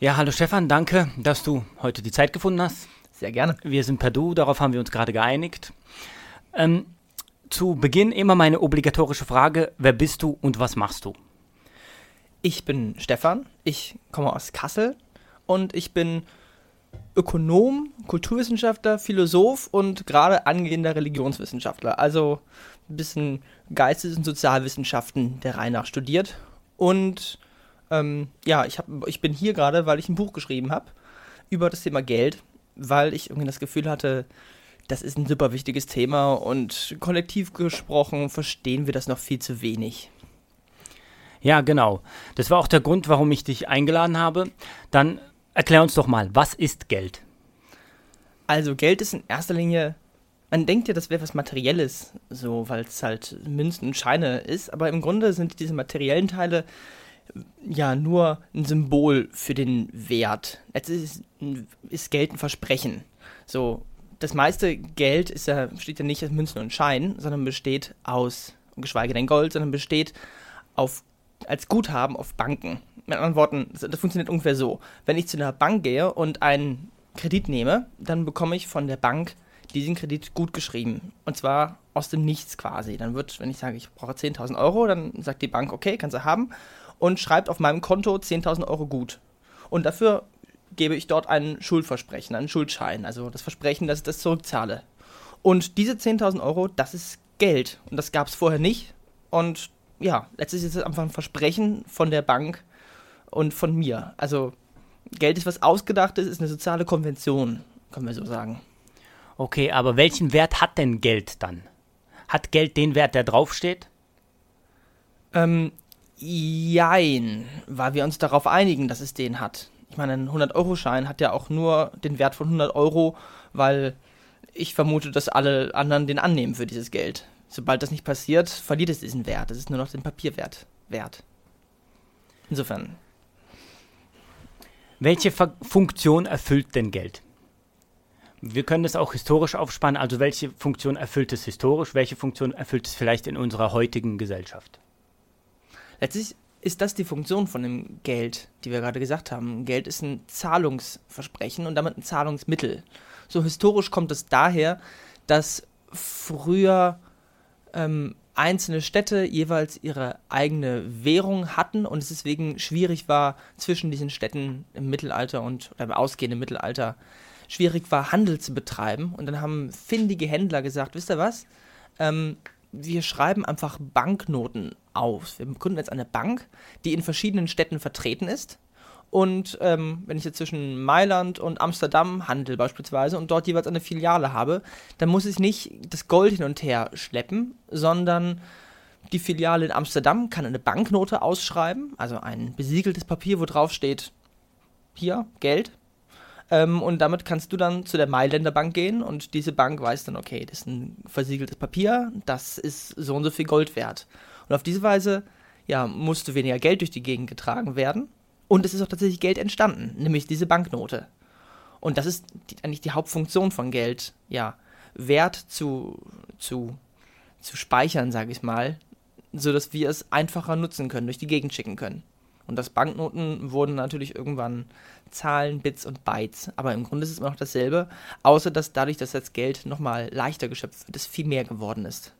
Ja, hallo Stefan, danke, dass du heute die Zeit gefunden hast. Sehr gerne. Wir sind per Du, darauf haben wir uns gerade geeinigt. Ähm, zu Beginn immer meine obligatorische Frage, wer bist du und was machst du? Ich bin Stefan, ich komme aus Kassel und ich bin Ökonom, Kulturwissenschaftler, Philosoph und gerade angehender Religionswissenschaftler. Also ein bisschen Geistes- und Sozialwissenschaften der Reihe nach studiert. Und ähm, ja, ich, hab, ich bin hier gerade, weil ich ein Buch geschrieben habe über das Thema Geld, weil ich irgendwie das Gefühl hatte, das ist ein super wichtiges Thema und kollektiv gesprochen verstehen wir das noch viel zu wenig. Ja, genau. Das war auch der Grund, warum ich dich eingeladen habe. Dann erklär uns doch mal, was ist Geld? Also Geld ist in erster Linie, man denkt ja, das wäre was Materielles, so, weil es halt Münzen und Scheine ist, aber im Grunde sind diese materiellen Teile ja nur ein Symbol für den Wert. Jetzt ist, ist Geld ein Versprechen. So, das meiste Geld ist ja, besteht ja nicht aus Münzen und Scheinen, sondern besteht aus, geschweige denn Gold, sondern besteht auf, als Guthaben auf Banken. Mit anderen Worten, das funktioniert ungefähr so. Wenn ich zu einer Bank gehe und einen Kredit nehme, dann bekomme ich von der Bank diesen Kredit gut geschrieben. Und zwar aus dem Nichts quasi. Dann wird, wenn ich sage, ich brauche 10.000 Euro, dann sagt die Bank, okay, kannst du haben. Und schreibt auf meinem Konto 10.000 Euro gut. Und dafür gebe ich dort ein Schuldversprechen, einen Schuldschein, also das Versprechen, dass ich das zurückzahle. Und diese 10.000 Euro, das ist Geld. Und das gab es vorher nicht. Und ja, letztlich ist es einfach ein Versprechen von der Bank und von mir. Also Geld ist was Ausgedachtes, ist eine soziale Konvention, können wir so sagen. Okay, aber welchen Wert hat denn Geld dann? Hat Geld den Wert, der draufsteht? Ähm, jein, weil wir uns darauf einigen, dass es den hat ich meine, ein 100-Euro-Schein hat ja auch nur den Wert von 100 Euro, weil ich vermute, dass alle anderen den annehmen für dieses Geld. Sobald das nicht passiert, verliert es diesen Wert. Es ist nur noch den Papierwert wert. Insofern. Welche Ver Funktion erfüllt denn Geld? Wir können das auch historisch aufspannen. Also welche Funktion erfüllt es historisch? Welche Funktion erfüllt es vielleicht in unserer heutigen Gesellschaft? Letztlich ist das die Funktion von dem Geld, die wir gerade gesagt haben. Geld ist ein Zahlungsversprechen und damit ein Zahlungsmittel. So historisch kommt es daher, dass früher ähm, einzelne Städte jeweils ihre eigene Währung hatten und es deswegen schwierig war, zwischen diesen Städten im Mittelalter und oder im ausgehenden Mittelalter schwierig war, Handel zu betreiben. Und dann haben findige Händler gesagt, wisst ihr was? Ähm, wir schreiben einfach Banknoten auf. Wir gründen jetzt eine Bank, die in verschiedenen Städten vertreten ist. Und ähm, wenn ich jetzt zwischen Mailand und Amsterdam handel beispielsweise und dort jeweils eine Filiale habe, dann muss ich nicht das Gold hin und her schleppen, sondern die Filiale in Amsterdam kann eine Banknote ausschreiben, also ein besiegeltes Papier, wo drauf steht, hier, Geld. Ähm, und damit kannst du dann zu der Mailänder Bank gehen und diese Bank weiß dann, okay, das ist ein versiegeltes Papier, das ist so und so viel Gold wert. Und auf diese Weise, ja, musste weniger Geld durch die Gegend getragen werden. Und es ist auch tatsächlich Geld entstanden, nämlich diese Banknote. Und das ist die, eigentlich die Hauptfunktion von Geld, ja, Wert zu, zu, zu speichern, sage ich mal, sodass wir es einfacher nutzen können, durch die Gegend schicken können. Und das Banknoten wurden natürlich irgendwann Zahlen, Bits und Bytes. Aber im Grunde ist es immer noch dasselbe, außer dass dadurch, dass das Geld nochmal leichter geschöpft wird, es viel mehr geworden ist.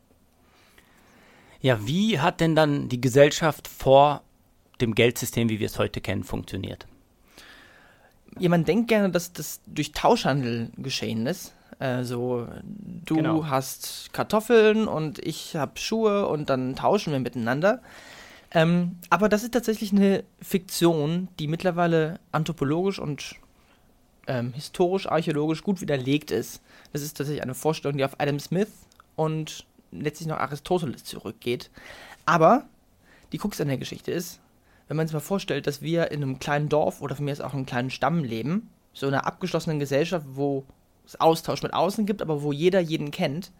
Ja, wie hat denn dann die Gesellschaft vor dem Geldsystem, wie wir es heute kennen, funktioniert? Ja, man denkt gerne, dass das durch Tauschhandel geschehen ist. Also du genau. hast Kartoffeln und ich habe Schuhe und dann tauschen wir miteinander. Ähm, aber das ist tatsächlich eine Fiktion, die mittlerweile anthropologisch und ähm, historisch, archäologisch gut widerlegt ist. Das ist tatsächlich eine Vorstellung, die auf Adam Smith und letztlich noch Aristoteles zurückgeht. Aber die Krux an der Geschichte ist, wenn man sich mal vorstellt, dass wir in einem kleinen Dorf oder von mir ist auch einem kleinen Stamm leben, so einer abgeschlossenen Gesellschaft, wo Austausch mit außen gibt, aber wo jeder jeden kennt,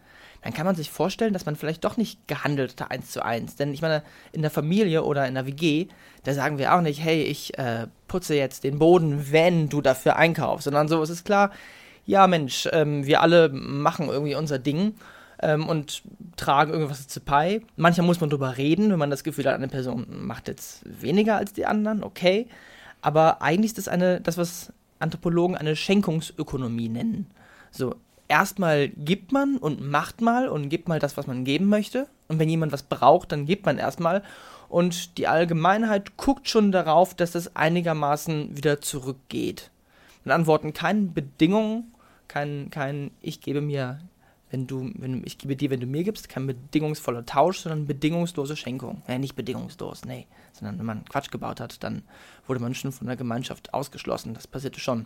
dann kann man sich vorstellen, dass man vielleicht doch nicht gehandelt hat eins zu eins. Denn ich meine, in der Familie oder in der WG, da sagen wir auch nicht, hey, ich äh, putze jetzt den Boden, wenn du dafür einkaufst, sondern so ist es klar, ja Mensch, ähm, wir alle machen irgendwie unser Ding ähm, und tragen irgendwas zu Pi. Manchmal muss man drüber reden, wenn man das Gefühl hat, eine Person macht jetzt weniger als die anderen, okay. Aber eigentlich ist das eine, das, was Anthropologen eine Schenkungsökonomie nennen. So, erstmal gibt man und macht mal und gibt mal das, was man geben möchte. Und wenn jemand was braucht, dann gibt man erstmal. Und die Allgemeinheit guckt schon darauf, dass das einigermaßen wieder zurückgeht. Mit Antworten keine Bedingungen, kein, kein ich gebe mir wenn du, wenn ich gebe dir, wenn du mir gibst, kein bedingungsvoller Tausch, sondern bedingungslose Schenkung. Ja, nicht bedingungslos, nee. Sondern wenn man Quatsch gebaut hat, dann wurde man schon von der Gemeinschaft ausgeschlossen. Das passierte schon.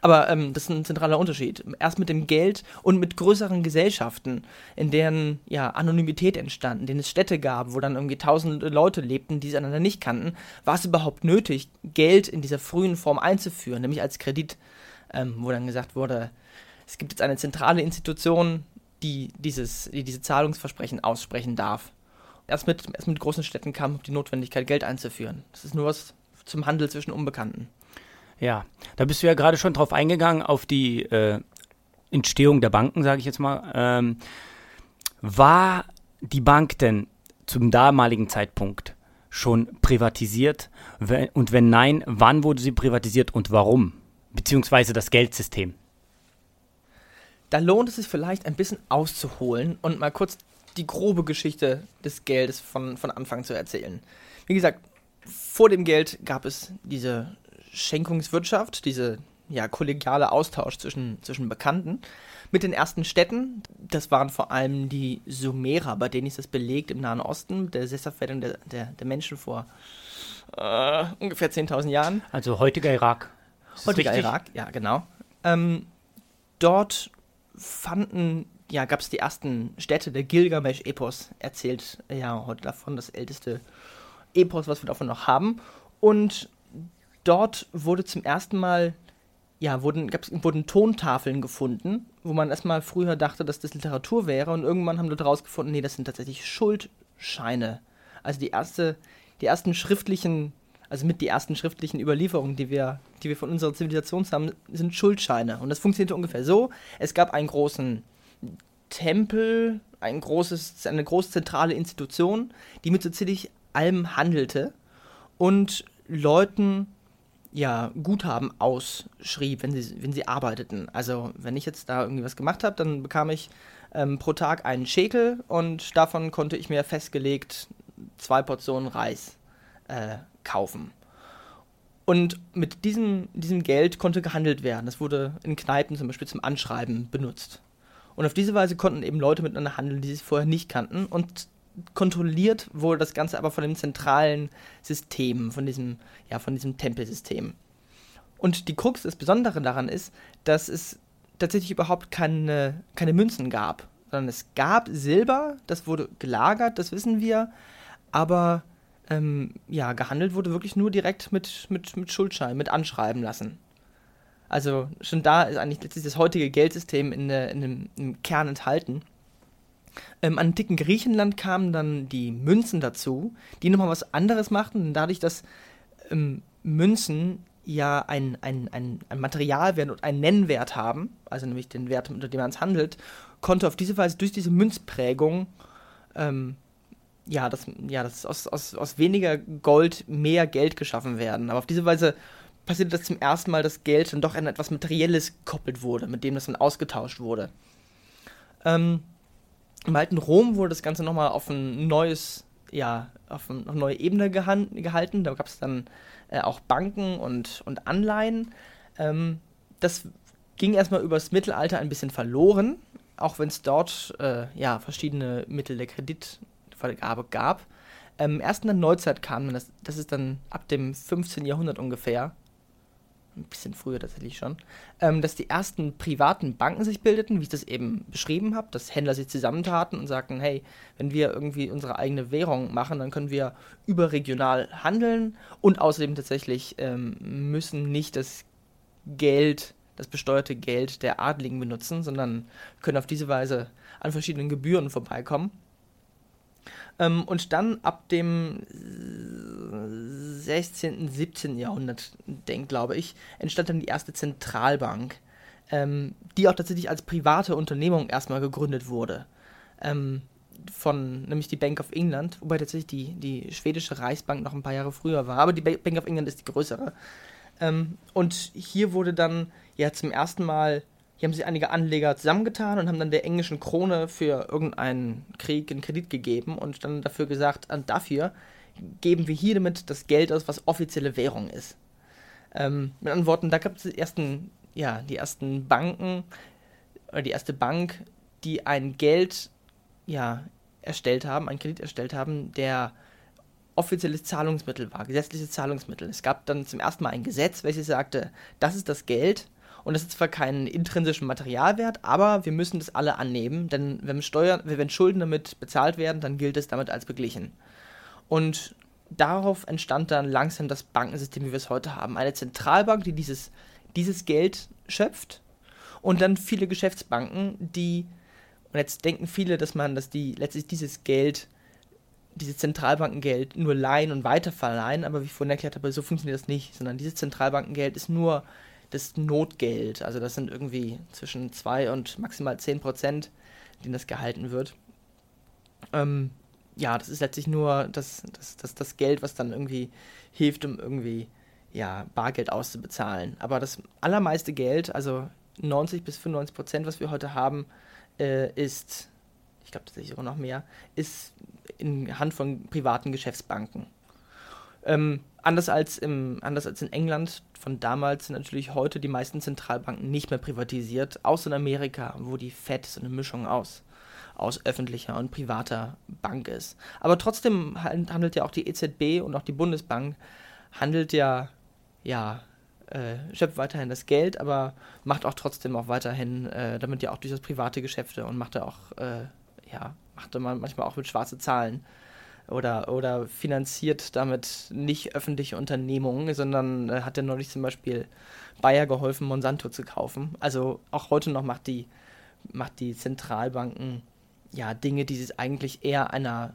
Aber ähm, das ist ein zentraler Unterschied. Erst mit dem Geld und mit größeren Gesellschaften, in deren ja, Anonymität entstanden, denen es Städte gab, wo dann irgendwie tausende Leute lebten, die sie einander nicht kannten, war es überhaupt nötig, Geld in dieser frühen Form einzuführen, nämlich als Kredit, ähm, wo dann gesagt wurde, es gibt jetzt eine zentrale Institution, die, dieses, die diese Zahlungsversprechen aussprechen darf. Erst mit, erst mit großen Städten kam die Notwendigkeit, Geld einzuführen. Das ist nur was zum Handel zwischen Unbekannten. Ja, da bist du ja gerade schon drauf eingegangen, auf die äh, Entstehung der Banken, sage ich jetzt mal. Ähm, war die Bank denn zum damaligen Zeitpunkt schon privatisiert? Und wenn nein, wann wurde sie privatisiert und warum? Beziehungsweise das Geldsystem? da lohnt es sich vielleicht ein bisschen auszuholen und mal kurz die grobe Geschichte des Geldes von, von Anfang zu erzählen. Wie gesagt, vor dem Geld gab es diese Schenkungswirtschaft, diese ja, kollegiale Austausch zwischen, zwischen Bekannten. Mit den ersten Städten, das waren vor allem die Sumerer, bei denen ist das belegt im Nahen Osten, der Sesshaftwerdung der, der, der Menschen vor äh, ungefähr 10.000 Jahren. Also heutiger Irak. Heutiger Irak, ja, genau. Ähm, dort fanden, ja, gab es die ersten Städte, der Gilgamesch-Epos erzählt ja heute davon, das älteste Epos, was wir davon noch haben. Und dort wurde zum ersten Mal, ja, wurden, gab's, wurden Tontafeln gefunden, wo man erstmal früher dachte, dass das Literatur wäre und irgendwann haben dort rausgefunden, nee, das sind tatsächlich Schuldscheine. Also die erste, die ersten schriftlichen also mit die ersten schriftlichen Überlieferungen, die wir, die wir von unserer Zivilisation haben, sind Schuldscheine. Und das funktionierte ungefähr so: Es gab einen großen Tempel, ein großes, eine große zentrale Institution, die mit so ziemlich allem handelte und Leuten ja Guthaben ausschrieb, wenn sie, wenn sie arbeiteten. Also wenn ich jetzt da irgendwie was gemacht habe, dann bekam ich ähm, pro Tag einen Schekel und davon konnte ich mir festgelegt zwei Portionen Reis äh, kaufen. Und mit diesem, diesem Geld konnte gehandelt werden. Das wurde in Kneipen zum Beispiel zum Anschreiben benutzt. Und auf diese Weise konnten eben Leute miteinander handeln, die sich vorher nicht kannten. Und kontrolliert wurde das Ganze aber von dem zentralen System, von diesem, ja, von diesem Tempelsystem. Und die Krux, das Besondere daran ist, dass es tatsächlich überhaupt keine, keine Münzen gab, sondern es gab Silber, das wurde gelagert, das wissen wir, aber ähm, ja, gehandelt wurde wirklich nur direkt mit, mit, mit Schuldschein, mit Anschreiben lassen. Also schon da ist eigentlich letztlich das heutige Geldsystem in, der, in im Kern enthalten. Im antiken Griechenland kamen dann die Münzen dazu, die nochmal was anderes machten, dadurch, dass ähm, Münzen ja ein, ein, ein, ein Materialwert und einen Nennwert haben, also nämlich den Wert, unter dem man es handelt, konnte auf diese Weise durch diese Münzprägung ähm, ja, dass, ja, dass aus, aus, aus weniger Gold mehr Geld geschaffen werden. Aber auf diese Weise passiert das zum ersten Mal, dass Geld dann doch an etwas Materielles gekoppelt wurde, mit dem das dann ausgetauscht wurde. Ähm, Im alten Rom wurde das Ganze nochmal auf ein neues, ja, auf eine neue Ebene gehalten. Da gab es dann äh, auch Banken und, und Anleihen. Ähm, das ging erstmal übers Mittelalter ein bisschen verloren, auch wenn es dort äh, ja, verschiedene Mittel der Kredit Vergabe gab. Ähm, erst in der Neuzeit kam das, das ist dann ab dem 15. Jahrhundert ungefähr, ein bisschen früher tatsächlich schon, ähm, dass die ersten privaten Banken sich bildeten, wie ich das eben beschrieben habe, dass Händler sich zusammentaten und sagten, hey, wenn wir irgendwie unsere eigene Währung machen, dann können wir überregional handeln und außerdem tatsächlich ähm, müssen nicht das Geld, das besteuerte Geld der Adligen benutzen, sondern können auf diese Weise an verschiedenen Gebühren vorbeikommen. Ähm, und dann ab dem 16., 17. Jahrhundert, denk, glaube ich, entstand dann die erste Zentralbank, ähm, die auch tatsächlich als private Unternehmung erstmal gegründet wurde. Ähm, von, nämlich die Bank of England, wobei tatsächlich die, die schwedische Reichsbank noch ein paar Jahre früher war, aber die Bank of England ist die größere. Ähm, und hier wurde dann ja zum ersten Mal, hier haben sich einige Anleger zusammengetan und haben dann der englischen Krone für irgendeinen Krieg einen Kredit gegeben und dann dafür gesagt, dafür geben wir hier damit das Geld aus, was offizielle Währung ist. Ähm, mit anderen Worten, da gab es die ersten, ja, die ersten Banken, oder die erste Bank, die ein Geld, ja, erstellt haben, ein Kredit erstellt haben, der offizielles Zahlungsmittel war, gesetzliches Zahlungsmittel. Es gab dann zum ersten Mal ein Gesetz, welches sagte, das ist das Geld und das ist zwar keinen intrinsischen Materialwert, aber wir müssen das alle annehmen, denn wenn, Steuern, wenn Schulden damit bezahlt werden, dann gilt es damit als beglichen. Und darauf entstand dann langsam das Bankensystem, wie wir es heute haben. Eine Zentralbank, die dieses, dieses Geld schöpft und dann viele Geschäftsbanken, die, und jetzt denken viele, dass man, dass die letztlich dieses Geld dieses Zentralbankengeld nur leihen und weiterverleihen, aber wie ich vorhin erklärt habe, so funktioniert das nicht, sondern dieses Zentralbankengeld ist nur das Notgeld. Also das sind irgendwie zwischen 2 und maximal 10 Prozent, denen das gehalten wird. Ähm, ja, das ist letztlich nur das, das, das, das Geld, was dann irgendwie hilft, um irgendwie ja, Bargeld auszubezahlen. Aber das allermeiste Geld, also 90 bis 95 Prozent, was wir heute haben, äh, ist, ich glaube tatsächlich sogar noch mehr, ist in Hand von privaten Geschäftsbanken. Ähm, anders, als im, anders als in England von damals sind natürlich heute die meisten Zentralbanken nicht mehr privatisiert, außer in Amerika, wo die Fed so eine Mischung aus, aus öffentlicher und privater Bank ist. Aber trotzdem handelt ja auch die EZB und auch die Bundesbank handelt ja, ja, äh, schöpft weiterhin das Geld, aber macht auch trotzdem auch weiterhin, äh, damit ja auch durchaus private Geschäfte und macht ja auch, äh, ja, machte man manchmal auch mit schwarze Zahlen oder, oder finanziert damit nicht öffentliche Unternehmungen, sondern äh, hat ja neulich zum Beispiel Bayer geholfen, Monsanto zu kaufen. Also auch heute noch macht die, macht die Zentralbanken ja Dinge, die sich eigentlich eher einer,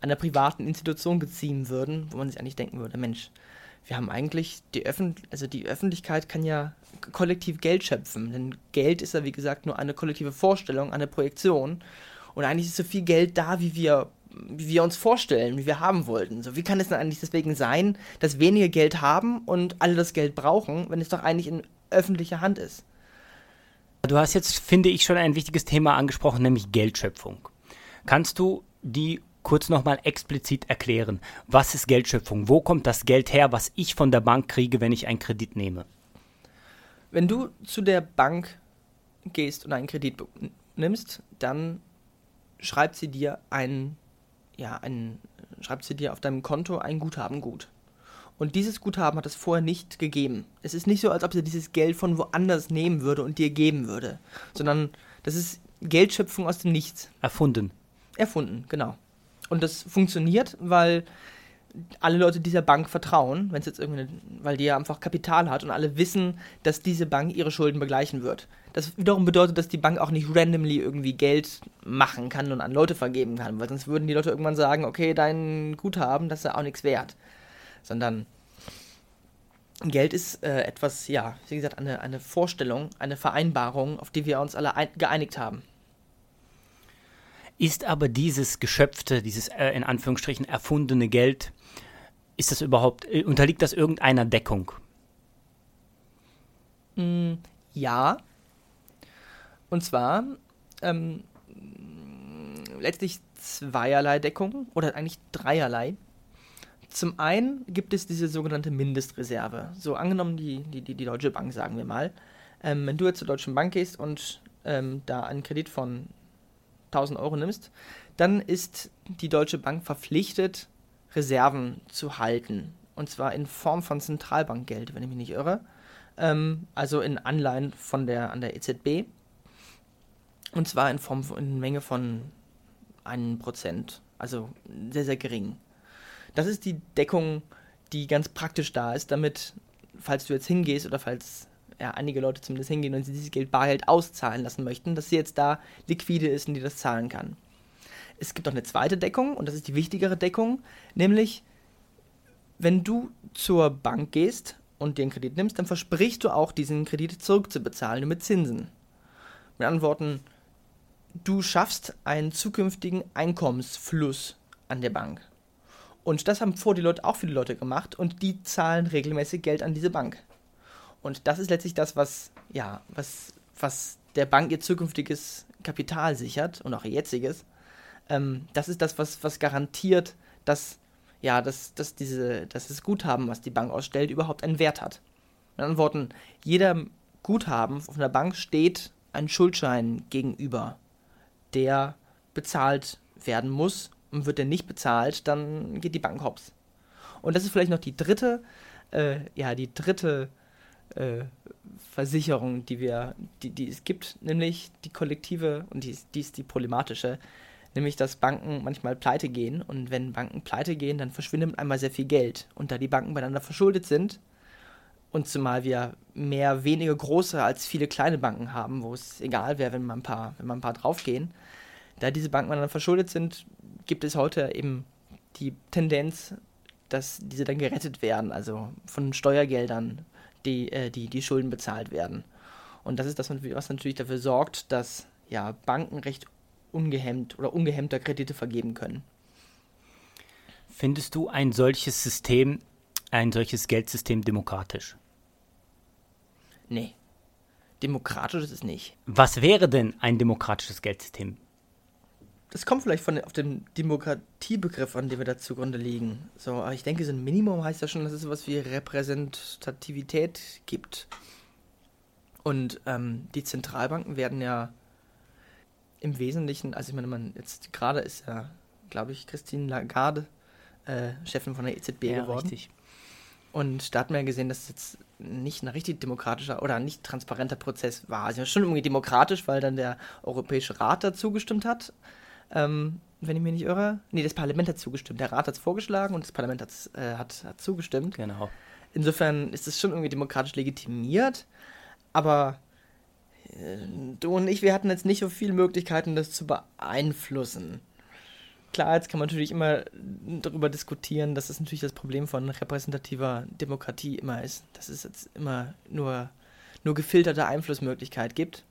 einer privaten Institution beziehen würden, wo man sich eigentlich denken würde, Mensch, wir haben eigentlich die Öffent also die Öffentlichkeit kann ja kollektiv Geld schöpfen, denn Geld ist ja wie gesagt nur eine kollektive Vorstellung, eine Projektion und eigentlich ist so viel Geld da, wie wir, wie wir uns vorstellen, wie wir haben wollten. So, wie kann es denn eigentlich deswegen sein, dass wenige Geld haben und alle das Geld brauchen, wenn es doch eigentlich in öffentlicher Hand ist? Du hast jetzt, finde ich, schon ein wichtiges Thema angesprochen, nämlich Geldschöpfung. Kannst du die kurz nochmal explizit erklären? Was ist Geldschöpfung? Wo kommt das Geld her, was ich von der Bank kriege, wenn ich einen Kredit nehme? Wenn du zu der Bank gehst und einen Kredit nimmst, dann schreibt sie dir ein, ja, ein, schreibt sie dir auf deinem Konto ein Guthaben gut. Und dieses Guthaben hat es vorher nicht gegeben. Es ist nicht so, als ob sie dieses Geld von woanders nehmen würde und dir geben würde, sondern das ist Geldschöpfung aus dem Nichts. Erfunden. Erfunden, genau. Und das funktioniert, weil alle Leute dieser Bank vertrauen, wenn es jetzt irgendwie, weil die ja einfach Kapital hat und alle wissen, dass diese Bank ihre Schulden begleichen wird. Das wiederum bedeutet, dass die Bank auch nicht randomly irgendwie Geld machen kann und an Leute vergeben kann, weil sonst würden die Leute irgendwann sagen, okay, dein Guthaben, das ist ja auch nichts wert. Sondern Geld ist äh, etwas, ja, wie gesagt, eine, eine Vorstellung, eine Vereinbarung, auf die wir uns alle geeinigt haben. Ist aber dieses geschöpfte, dieses äh, in Anführungsstrichen erfundene Geld, ist das überhaupt, äh, unterliegt das irgendeiner Deckung? Mm, ja. Und zwar ähm, letztlich zweierlei Deckung oder eigentlich dreierlei. Zum einen gibt es diese sogenannte Mindestreserve. So angenommen die, die, die, Deutsche Bank, sagen wir mal. Ähm, wenn du jetzt zur Deutschen Bank gehst und ähm, da einen Kredit von 1000 Euro nimmst, dann ist die Deutsche Bank verpflichtet, Reserven zu halten. Und zwar in Form von Zentralbankgeld, wenn ich mich nicht irre. Ähm, also in Anleihen von der, an der EZB. Und zwar in Form von in Menge von 1%. Also sehr, sehr gering. Das ist die Deckung, die ganz praktisch da ist, damit, falls du jetzt hingehst oder falls ja, einige Leute zumindest hingehen und sie dieses Geld Bargeld auszahlen lassen möchten, dass sie jetzt da liquide ist und die das zahlen kann. Es gibt auch eine zweite Deckung und das ist die wichtigere Deckung, nämlich wenn du zur Bank gehst und dir einen Kredit nimmst, dann versprichst du auch, diesen Kredit zurückzubezahlen mit Zinsen. Mit anderen Worten, du schaffst einen zukünftigen Einkommensfluss an der Bank. Und das haben vor die Leute auch viele Leute gemacht und die zahlen regelmäßig Geld an diese Bank. Und das ist letztlich das, was, ja, was, was der Bank ihr zukünftiges Kapital sichert und auch ihr jetziges. Ähm, das ist das, was, was garantiert, dass, ja, dass, dass, diese, dass das Guthaben, was die Bank ausstellt, überhaupt einen Wert hat. Mit anderen Worten, jeder Guthaben auf einer Bank steht ein Schuldschein gegenüber, der bezahlt werden muss. Und wird der nicht bezahlt, dann geht die Bank hops. Und das ist vielleicht noch die dritte, äh, ja, die dritte Versicherung, die wir, die, die es gibt, nämlich die kollektive, und die die ist die problematische, nämlich dass Banken manchmal pleite gehen und wenn Banken pleite gehen, dann verschwindet einmal sehr viel Geld. Und da die Banken beieinander verschuldet sind, und zumal wir mehr wenige große als viele kleine Banken haben, wo es egal wäre, wenn man ein paar, wenn man ein paar draufgehen, da diese Banken dann verschuldet sind, gibt es heute eben die Tendenz, dass diese dann gerettet werden, also von Steuergeldern, die, äh, die, die Schulden bezahlt werden. Und das ist das, was natürlich dafür sorgt, dass ja, Banken recht ungehemmt oder ungehemmter Kredite vergeben können. Findest du ein solches System, ein solches Geldsystem demokratisch? Nee. Demokratisch ist es nicht. Was wäre denn ein demokratisches Geldsystem? Das kommt vielleicht von auf den Demokratiebegriff an, den wir da zugrunde liegen. So, aber ich denke, so ein Minimum heißt ja schon, dass es sowas wie Repräsentativität gibt. Und ähm, die Zentralbanken werden ja im Wesentlichen, also ich meine, man jetzt gerade ist ja, glaube ich, Christine Lagarde äh, Chefin von der EZB ja, geworden. Richtig. Und da hat man ja gesehen, dass es jetzt nicht ein richtig demokratischer oder nicht transparenter Prozess war. Also schon irgendwie demokratisch, weil dann der Europäische Rat dazu gestimmt hat. Ähm, wenn ich mich nicht irre. Nee, das Parlament hat zugestimmt. Der Rat hat es vorgeschlagen und das Parlament äh, hat, hat zugestimmt. Genau. Insofern ist es schon irgendwie demokratisch legitimiert. Aber äh, du und ich, wir hatten jetzt nicht so viele Möglichkeiten, das zu beeinflussen klar, jetzt kann man natürlich immer darüber diskutieren, dass es natürlich das Problem von repräsentativer Demokratie immer ist, dass es jetzt immer nur, nur gefilterte Einflussmöglichkeit gibt.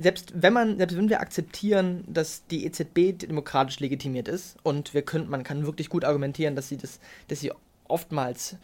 Selbst wenn man, selbst wenn wir akzeptieren, dass die EZB demokratisch legitimiert ist und wir können, man kann wirklich gut argumentieren, dass sie das, dass sie oftmals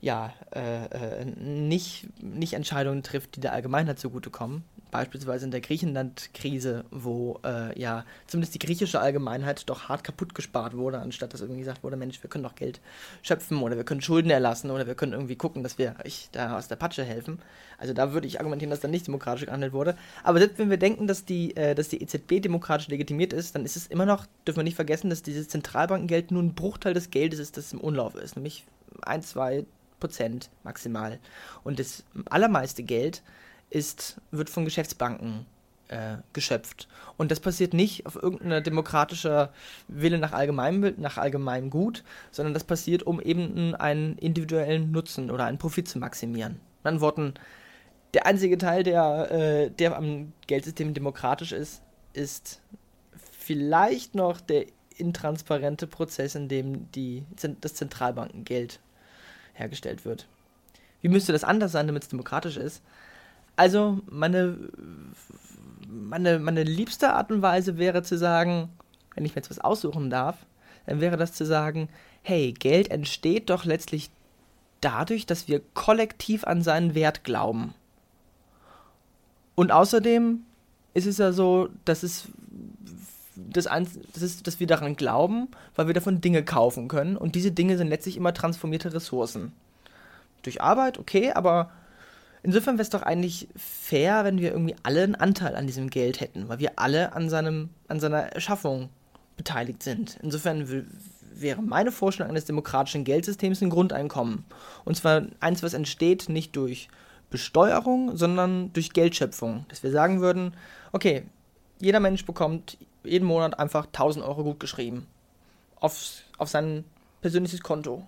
ja, äh, äh nicht, nicht Entscheidungen trifft, die der Allgemeinheit zugutekommen, beispielsweise in der Griechenland-Krise, wo äh, ja zumindest die griechische Allgemeinheit doch hart kaputt gespart wurde, anstatt dass irgendwie gesagt wurde, Mensch, wir können doch Geld schöpfen oder wir können Schulden erlassen oder wir können irgendwie gucken, dass wir euch da aus der Patsche helfen. Also da würde ich argumentieren, dass da nicht demokratisch gehandelt wurde. Aber selbst wenn wir denken, dass die, äh, dass die EZB demokratisch legitimiert ist, dann ist es immer noch, dürfen wir nicht vergessen, dass dieses Zentralbankengeld nur ein Bruchteil des Geldes ist, das im Umlauf ist, nämlich ein, zwei Prozent maximal. Und das allermeiste Geld ist, wird von Geschäftsbanken äh, geschöpft. Und das passiert nicht auf irgendeiner demokratischer Wille nach allgemeinem, nach allgemeinem Gut, sondern das passiert, um eben einen individuellen Nutzen oder einen Profit zu maximieren. Mit anderen Worten, der einzige Teil, der, äh, der am Geldsystem demokratisch ist, ist vielleicht noch der intransparente Prozess, in dem die, das Zentralbankengeld hergestellt wird. Wie müsste das anders sein, damit es demokratisch ist? Also, meine, meine, meine liebste Art und Weise wäre zu sagen, wenn ich mir jetzt was aussuchen darf, dann wäre das zu sagen, hey, Geld entsteht doch letztlich dadurch, dass wir kollektiv an seinen Wert glauben. Und außerdem ist es ja so, dass es das, das ist, dass wir daran glauben, weil wir davon Dinge kaufen können. Und diese Dinge sind letztlich immer transformierte Ressourcen. Durch Arbeit, okay, aber Insofern wäre es doch eigentlich fair, wenn wir irgendwie alle einen Anteil an diesem Geld hätten, weil wir alle an, seinem, an seiner Erschaffung beteiligt sind. Insofern wäre meine Vorstellung eines demokratischen Geldsystems ein Grundeinkommen. Und zwar eins, was entsteht nicht durch Besteuerung, sondern durch Geldschöpfung. Dass wir sagen würden, okay, jeder Mensch bekommt jeden Monat einfach 1000 Euro gut geschrieben auf, auf sein persönliches Konto.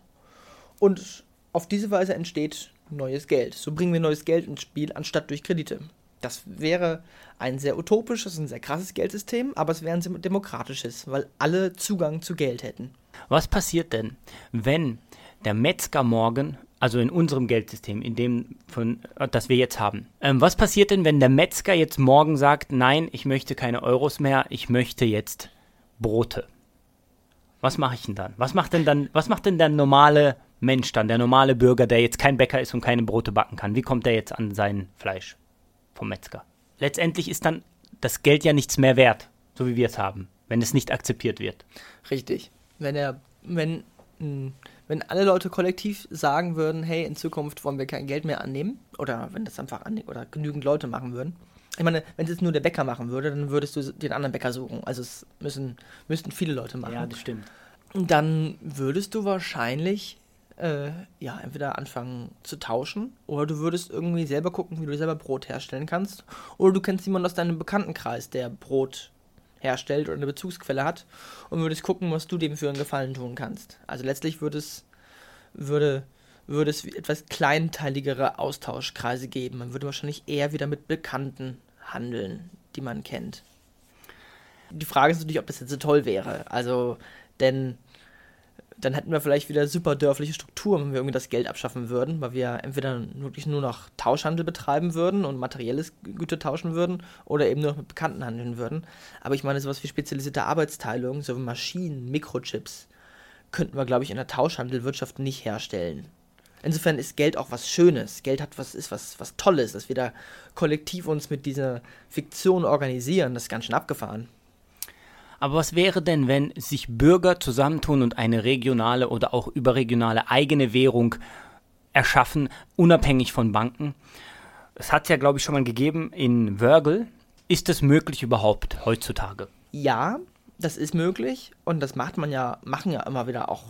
Und auf diese Weise entsteht neues Geld. So bringen wir neues Geld ins Spiel, anstatt durch Kredite. Das wäre ein sehr utopisches, ein sehr krasses Geldsystem, aber es wäre ein demokratisches, weil alle Zugang zu Geld hätten. Was passiert denn, wenn der Metzger morgen Also in unserem Geldsystem, in dem, von, das wir jetzt haben. Ähm, was passiert denn, wenn der Metzger jetzt morgen sagt, nein, ich möchte keine Euros mehr, ich möchte jetzt Brote? Was mache ich denn dann? Was macht denn dann, was macht denn der normale Mensch dann, der normale Bürger, der jetzt kein Bäcker ist und keine Brote backen kann? Wie kommt der jetzt an sein Fleisch vom Metzger? Letztendlich ist dann das Geld ja nichts mehr wert, so wie wir es haben, wenn es nicht akzeptiert wird. Richtig. Wenn er, wenn, wenn alle Leute kollektiv sagen würden, hey, in Zukunft wollen wir kein Geld mehr annehmen, oder wenn das einfach annehmen, oder genügend Leute machen würden. Ich meine, wenn es nur der Bäcker machen würde, dann würdest du den anderen Bäcker suchen. Also es müssen, müssten viele Leute machen. Ja, das stimmt. Dann würdest du wahrscheinlich äh, ja, entweder anfangen zu tauschen oder du würdest irgendwie selber gucken, wie du selber Brot herstellen kannst. Oder du kennst jemanden aus deinem Bekanntenkreis, der Brot herstellt oder eine Bezugsquelle hat und würdest gucken, was du dem für einen Gefallen tun kannst. Also letztlich würde es, würde, würde es etwas kleinteiligere Austauschkreise geben. Man würde wahrscheinlich eher wieder mit Bekannten handeln, die man kennt. Die Frage ist natürlich, ob das jetzt so toll wäre. Also, denn dann hätten wir vielleicht wieder super dörfliche Strukturen, wenn wir irgendwie das Geld abschaffen würden, weil wir entweder wirklich nur noch Tauschhandel betreiben würden und materielles Güter tauschen würden oder eben nur noch mit Bekannten handeln würden. Aber ich meine, sowas wie spezialisierte Arbeitsteilung, so wie Maschinen, Mikrochips, könnten wir, glaube ich, in der Tauschhandelwirtschaft nicht herstellen. Insofern ist Geld auch was Schönes. Geld hat was, ist was, was Tolles, dass wir da kollektiv uns mit dieser Fiktion organisieren. Das ist ganz schön abgefahren. Aber was wäre denn, wenn sich Bürger zusammentun und eine regionale oder auch überregionale eigene Währung erschaffen, unabhängig von Banken? Es hat ja, glaube ich, schon mal gegeben in Wörgl. Ist das möglich überhaupt heutzutage? Ja, das ist möglich und das macht man ja, machen ja immer wieder auch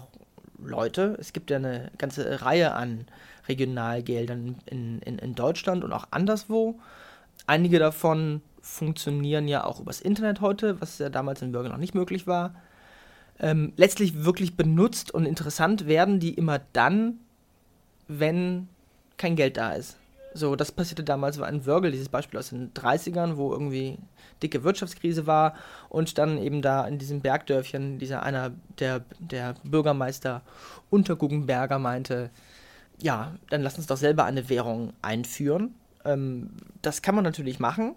Leute. Es gibt ja eine ganze Reihe an Regionalgeldern in, in, in Deutschland und auch anderswo. Einige davon funktionieren ja auch übers Internet heute, was ja damals in Bürger noch nicht möglich war. Ähm, letztlich wirklich benutzt und interessant werden die immer dann, wenn kein Geld da ist. So, das passierte damals war in Wörgl, dieses Beispiel aus den 30ern, wo irgendwie dicke Wirtschaftskrise war und dann eben da in diesem Bergdörfchen dieser einer der, der Bürgermeister Unterguggenberger meinte, ja, dann lass uns doch selber eine Währung einführen. Ähm, das kann man natürlich machen,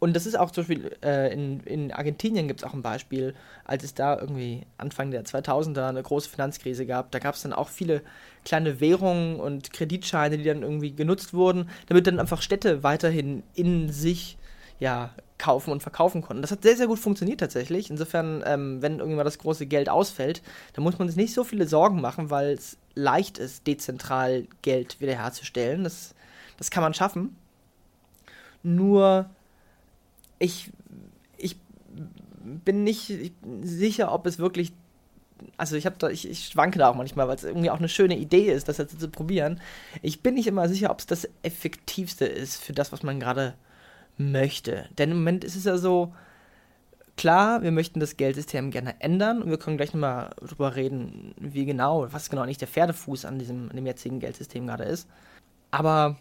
und das ist auch zum Beispiel äh, in, in Argentinien gibt es auch ein Beispiel, als es da irgendwie Anfang der 2000er eine große Finanzkrise gab. Da gab es dann auch viele kleine Währungen und Kreditscheine, die dann irgendwie genutzt wurden, damit dann einfach Städte weiterhin in sich ja, kaufen und verkaufen konnten. Das hat sehr, sehr gut funktioniert tatsächlich. Insofern, ähm, wenn irgendwann das große Geld ausfällt, dann muss man sich nicht so viele Sorgen machen, weil es leicht ist, dezentral Geld wiederherzustellen. Das, das kann man schaffen. Nur ich, ich bin nicht sicher, ob es wirklich. Also ich habe da, ich, ich schwanke da auch manchmal, weil es irgendwie auch eine schöne Idee ist, das jetzt zu probieren. Ich bin nicht immer sicher, ob es das Effektivste ist für das, was man gerade möchte. Denn im Moment ist es ja so, klar, wir möchten das Geldsystem gerne ändern und wir können gleich nochmal drüber reden, wie genau, was genau nicht der Pferdefuß an diesem, an dem jetzigen Geldsystem gerade ist. Aber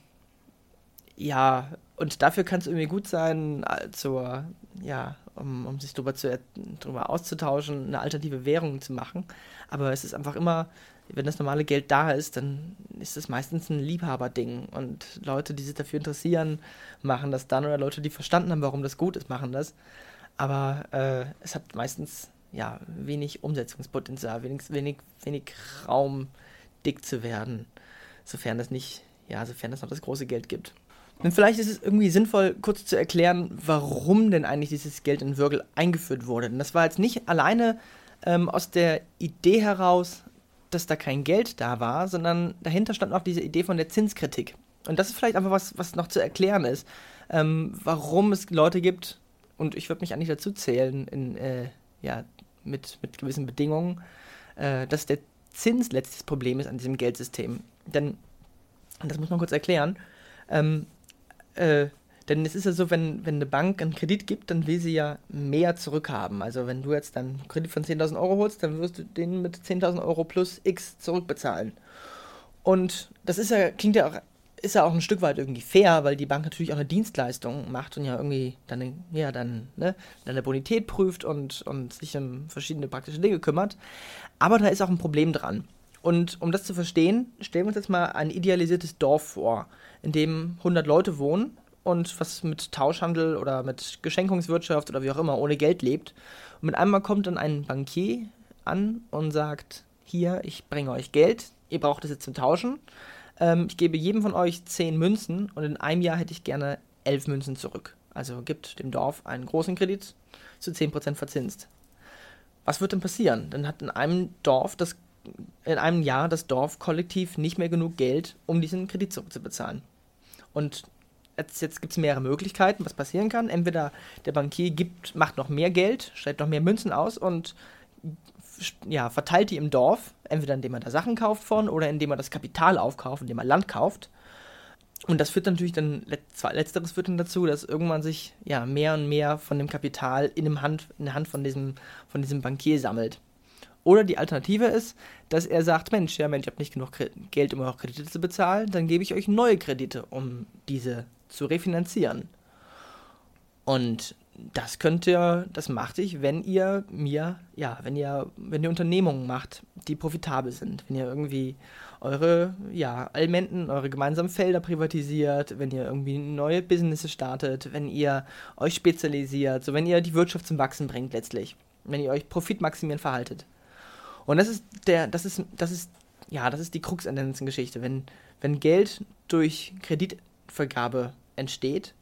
ja, und dafür kann es irgendwie gut sein, äh, zur, ja, um, um sich darüber, zu, darüber auszutauschen, eine alternative Währung zu machen. Aber es ist einfach immer, wenn das normale Geld da ist, dann ist es meistens ein Liebhaberding. Und Leute, die sich dafür interessieren, machen das dann. Oder Leute, die verstanden haben, warum das gut ist, machen das. Aber äh, es hat meistens ja wenig Umsetzungspotenzial, wenig, wenig, wenig Raum, dick zu werden. Sofern das nicht, ja, sofern es noch das große Geld gibt. Und vielleicht ist es irgendwie sinnvoll, kurz zu erklären, warum denn eigentlich dieses Geld in Würgel eingeführt wurde. Denn das war jetzt nicht alleine ähm, aus der Idee heraus, dass da kein Geld da war, sondern dahinter stand auch diese Idee von der Zinskritik. Und das ist vielleicht einfach was, was noch zu erklären ist, ähm, warum es Leute gibt, und ich würde mich eigentlich dazu zählen, in, äh, ja, mit, mit gewissen Bedingungen, äh, dass der Zins letztes Problem ist an diesem Geldsystem. Denn, das muss man kurz erklären, ähm, äh, denn es ist ja so, wenn, wenn eine Bank einen Kredit gibt, dann will sie ja mehr zurückhaben. Also wenn du jetzt einen Kredit von 10.000 Euro holst, dann wirst du den mit 10.000 Euro plus X zurückbezahlen. Und das ist ja, klingt ja auch, ist ja auch ein Stück weit irgendwie fair, weil die Bank natürlich auch eine Dienstleistung macht und ja irgendwie dann, ja, dann, ne, deine Bonität prüft und, und sich um verschiedene praktische Dinge kümmert. Aber da ist auch ein Problem dran. Und um das zu verstehen, stellen wir uns jetzt mal ein idealisiertes Dorf vor, in dem 100 Leute wohnen und was mit Tauschhandel oder mit Geschenkungswirtschaft oder wie auch immer ohne Geld lebt. Und mit einmal kommt dann ein Bankier an und sagt, hier, ich bringe euch Geld, ihr braucht es jetzt zum Tauschen. Ähm, ich gebe jedem von euch 10 Münzen und in einem Jahr hätte ich gerne 11 Münzen zurück. Also gibt dem Dorf einen großen Kredit zu 10% verzinst. Was wird denn passieren? Dann hat in einem Dorf das in einem Jahr das Dorf kollektiv nicht mehr genug Geld, um diesen Kredit zurückzubezahlen. Und jetzt, jetzt gibt es mehrere Möglichkeiten, was passieren kann. Entweder der Bankier gibt, macht noch mehr Geld, stellt noch mehr Münzen aus und ja, verteilt die im Dorf, entweder indem er da Sachen kauft von oder indem er das Kapital aufkauft, indem er Land kauft. Und das führt natürlich dann, letzteres führt dann dazu, dass irgendwann sich ja mehr und mehr von dem Kapital in, dem Hand, in der Hand von diesem, von diesem Bankier sammelt. Oder die Alternative ist, dass er sagt, Mensch, ja Mensch, ich habe nicht genug Geld, um eure Kredite zu bezahlen, dann gebe ich euch neue Kredite, um diese zu refinanzieren. Und das könnt ihr, das macht ich, wenn ihr mir, ja, wenn ihr, wenn ihr Unternehmungen macht, die profitabel sind, wenn ihr irgendwie eure, ja, Elementen, eure gemeinsamen Felder privatisiert, wenn ihr irgendwie neue Businesses startet, wenn ihr euch spezialisiert, so wenn ihr die Wirtschaft zum Wachsen bringt letztlich, wenn ihr euch profitmaximierend verhaltet. Und das ist der, das ist, das ist, ja, das ist die Krux an der ganzen Geschichte. Wenn, wenn Geld durch Kreditvergabe entsteht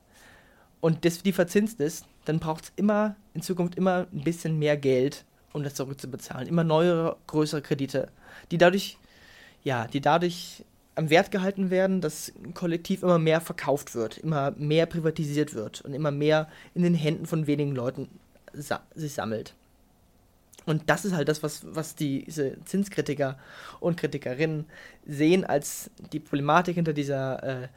und das die verzinst ist, dann braucht es immer in Zukunft immer ein bisschen mehr Geld, um das zurückzubezahlen. Immer neuere, größere Kredite, die dadurch, ja, die dadurch am Wert gehalten werden, dass kollektiv immer mehr verkauft wird, immer mehr privatisiert wird und immer mehr in den Händen von wenigen Leuten sa sich sammelt. Und das ist halt das, was, was diese Zinskritiker und Kritikerinnen sehen als die Problematik hinter dieser äh,